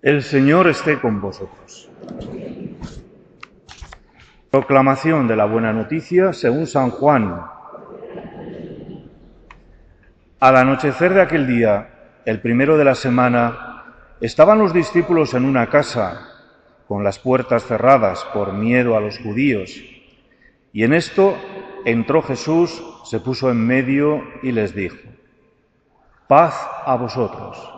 El Señor esté con vosotros. Proclamación de la buena noticia según San Juan. Al anochecer de aquel día, el primero de la semana, estaban los discípulos en una casa, con las puertas cerradas por miedo a los judíos. Y en esto entró Jesús, se puso en medio y les dijo, paz a vosotros.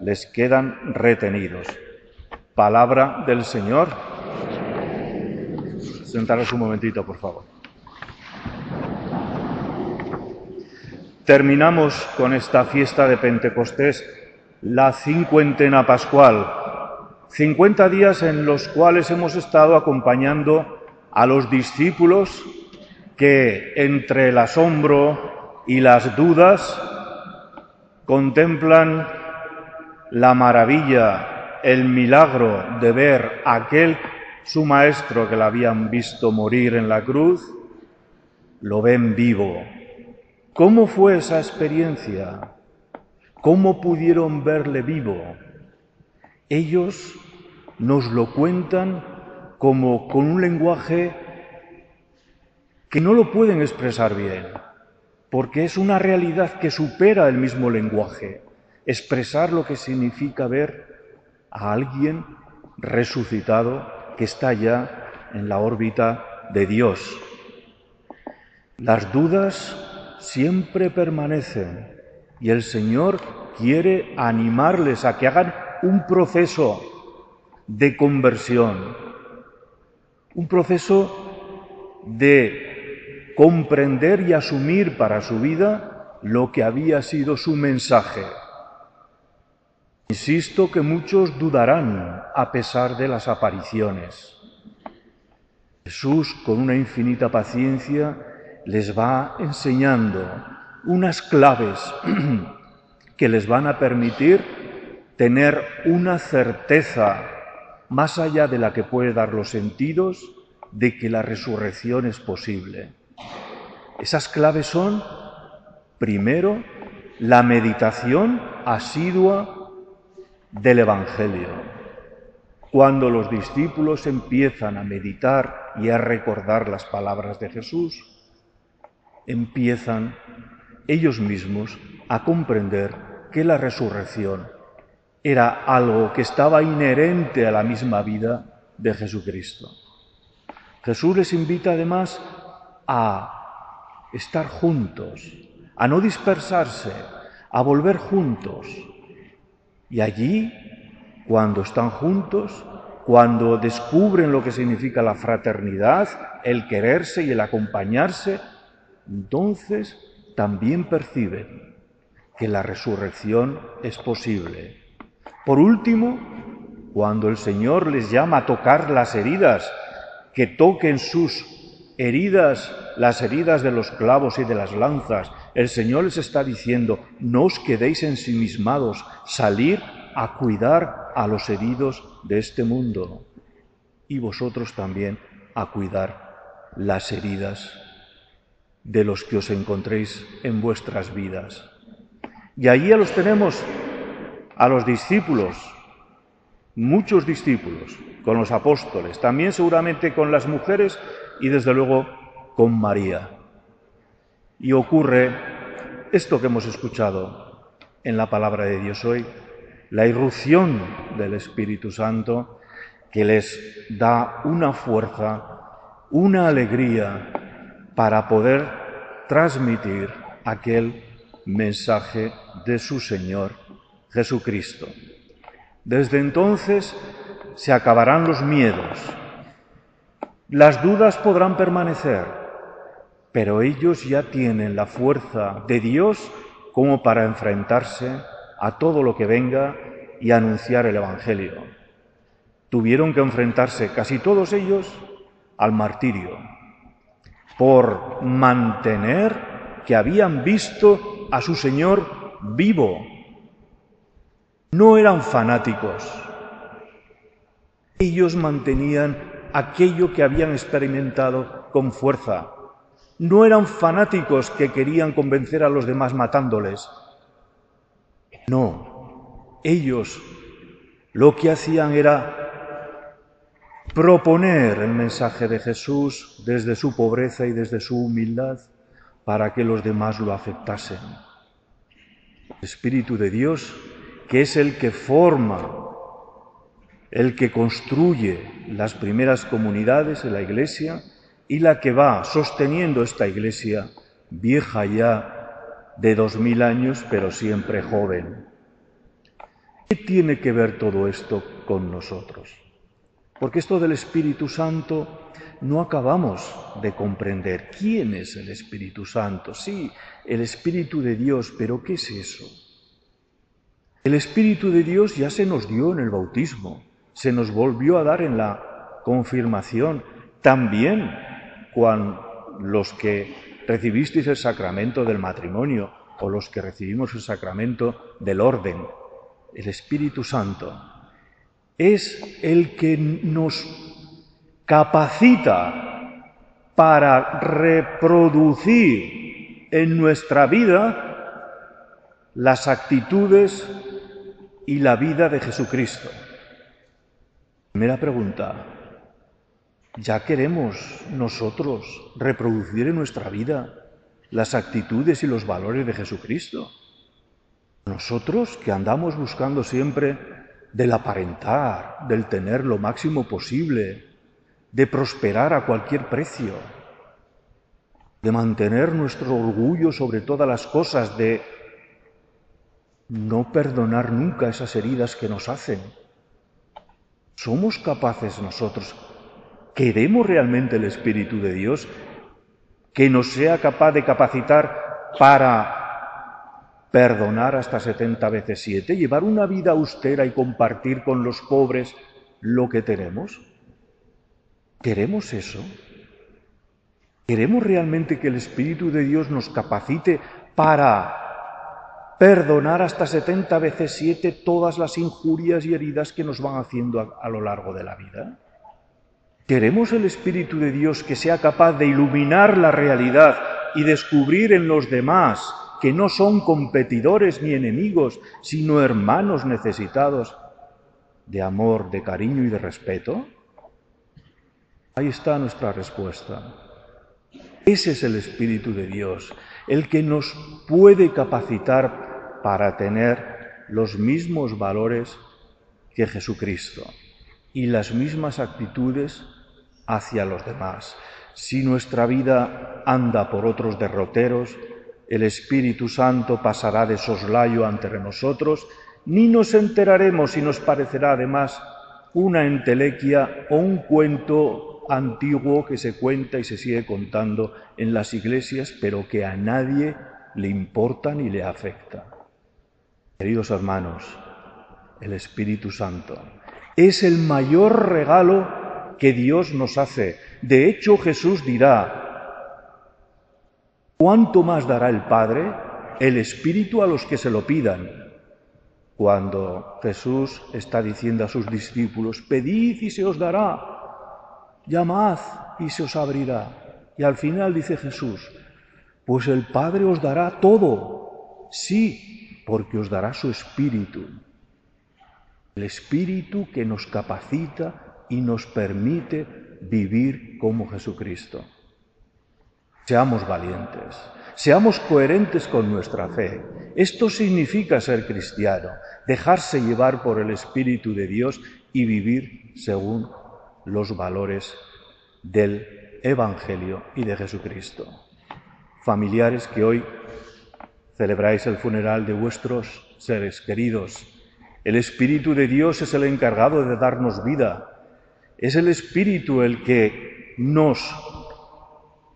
les quedan retenidos. Palabra del Señor. Sentaros un momentito, por favor. Terminamos con esta fiesta de Pentecostés la cincuentena pascual, cincuenta días en los cuales hemos estado acompañando a los discípulos que entre el asombro y las dudas contemplan la maravilla, el milagro de ver a aquel su maestro que la habían visto morir en la cruz, lo ven vivo. ¿Cómo fue esa experiencia? ¿Cómo pudieron verle vivo? Ellos nos lo cuentan como con un lenguaje que no lo pueden expresar bien, porque es una realidad que supera el mismo lenguaje expresar lo que significa ver a alguien resucitado que está ya en la órbita de Dios. Las dudas siempre permanecen y el Señor quiere animarles a que hagan un proceso de conversión, un proceso de comprender y asumir para su vida lo que había sido su mensaje. Insisto que muchos dudarán a pesar de las apariciones. Jesús, con una infinita paciencia, les va enseñando unas claves que les van a permitir tener una certeza más allá de la que puede dar los sentidos de que la resurrección es posible. Esas claves son, primero, la meditación asidua del Evangelio. Cuando los discípulos empiezan a meditar y a recordar las palabras de Jesús, empiezan ellos mismos a comprender que la resurrección era algo que estaba inherente a la misma vida de Jesucristo. Jesús les invita además a estar juntos, a no dispersarse, a volver juntos, y allí, cuando están juntos, cuando descubren lo que significa la fraternidad, el quererse y el acompañarse, entonces también perciben que la resurrección es posible. Por último, cuando el Señor les llama a tocar las heridas, que toquen sus heridas, las heridas de los clavos y de las lanzas, el Señor les está diciendo, no os quedéis ensimismados, salir a cuidar a los heridos de este mundo y vosotros también a cuidar las heridas de los que os encontréis en vuestras vidas. Y allí ya los tenemos a los discípulos, muchos discípulos, con los apóstoles, también seguramente con las mujeres y desde luego con María. Y ocurre esto que hemos escuchado en la palabra de Dios hoy, la irrupción del Espíritu Santo que les da una fuerza, una alegría para poder transmitir aquel mensaje de su Señor Jesucristo. Desde entonces se acabarán los miedos, las dudas podrán permanecer, pero ellos ya tienen la fuerza de Dios como para enfrentarse a todo lo que venga y anunciar el Evangelio. tuvieron que enfrentarse casi todos ellos al martirio por mantener que habían visto a su Señor vivo. No eran fanáticos. Ellos mantenían aquello que habían experimentado con fuerza. No eran fanáticos que querían convencer a los demás matándoles. No, ellos lo que hacían era proponer el mensaje de Jesús desde su pobreza y desde su humildad para que los demás lo aceptasen. El Espíritu de Dios, que es el que forma, el que construye las primeras comunidades en la Iglesia y la que va sosteniendo esta Iglesia vieja ya de dos mil años, pero siempre joven. ¿Qué tiene que ver todo esto con nosotros? Porque esto del Espíritu Santo no acabamos de comprender. ¿Quién es el Espíritu Santo? Sí, el Espíritu de Dios, pero ¿qué es eso? El Espíritu de Dios ya se nos dio en el bautismo, se nos volvió a dar en la confirmación, también cuando los que recibisteis el sacramento del matrimonio o los que recibimos el sacramento del orden, el Espíritu Santo es el que nos capacita para reproducir en nuestra vida las actitudes y la vida de Jesucristo. Primera pregunta, ¿ya queremos nosotros reproducir en nuestra vida las actitudes y los valores de Jesucristo? Nosotros que andamos buscando siempre del aparentar, del tener lo máximo posible, de prosperar a cualquier precio, de mantener nuestro orgullo sobre todas las cosas, de no perdonar nunca esas heridas que nos hacen. ¿Somos capaces nosotros? ¿Queremos realmente el Espíritu de Dios que nos sea capaz de capacitar para perdonar hasta 70 veces 7, llevar una vida austera y compartir con los pobres lo que tenemos? ¿Queremos eso? ¿Queremos realmente que el Espíritu de Dios nos capacite para perdonar hasta 70 veces 7 todas las injurias y heridas que nos van haciendo a, a lo largo de la vida? ¿Queremos el Espíritu de Dios que sea capaz de iluminar la realidad y descubrir en los demás que no son competidores ni enemigos, sino hermanos necesitados de amor, de cariño y de respeto? Ahí está nuestra respuesta. Ese es el Espíritu de Dios, el que nos puede capacitar para tener los mismos valores que Jesucristo y las mismas actitudes hacia los demás. Si nuestra vida anda por otros derroteros, el Espíritu Santo pasará de soslayo ante nosotros, ni nos enteraremos y nos parecerá además una entelequia o un cuento antiguo que se cuenta y se sigue contando en las iglesias, pero que a nadie le importa ni le afecta. Queridos hermanos, el Espíritu Santo es el mayor regalo que Dios nos hace. De hecho, Jesús dirá, ¿Cuánto más dará el Padre el Espíritu a los que se lo pidan? Cuando Jesús está diciendo a sus discípulos, pedid y se os dará, llamad y se os abrirá. Y al final dice Jesús, pues el Padre os dará todo, sí, porque os dará su Espíritu. El Espíritu que nos capacita y nos permite vivir como Jesucristo. Seamos valientes, seamos coherentes con nuestra fe. Esto significa ser cristiano, dejarse llevar por el Espíritu de Dios y vivir según los valores del Evangelio y de Jesucristo. Familiares que hoy celebráis el funeral de vuestros seres queridos, el Espíritu de Dios es el encargado de darnos vida. Es el Espíritu el que nos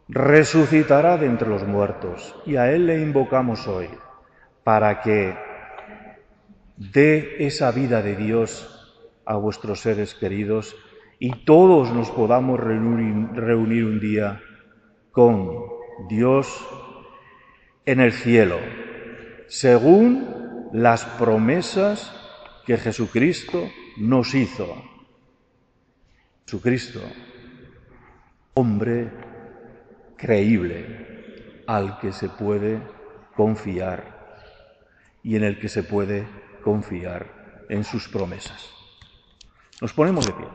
resucitará de entre los muertos y a Él le invocamos hoy para que dé esa vida de Dios a vuestros seres queridos y todos nos podamos reunir, un día con Dios en el cielo, según las promesas que Jesucristo nos hizo. Jesucristo, hombre creíble, al que se puede confiar y en el que se puede confiar en sus promesas. Nos ponemos de pie.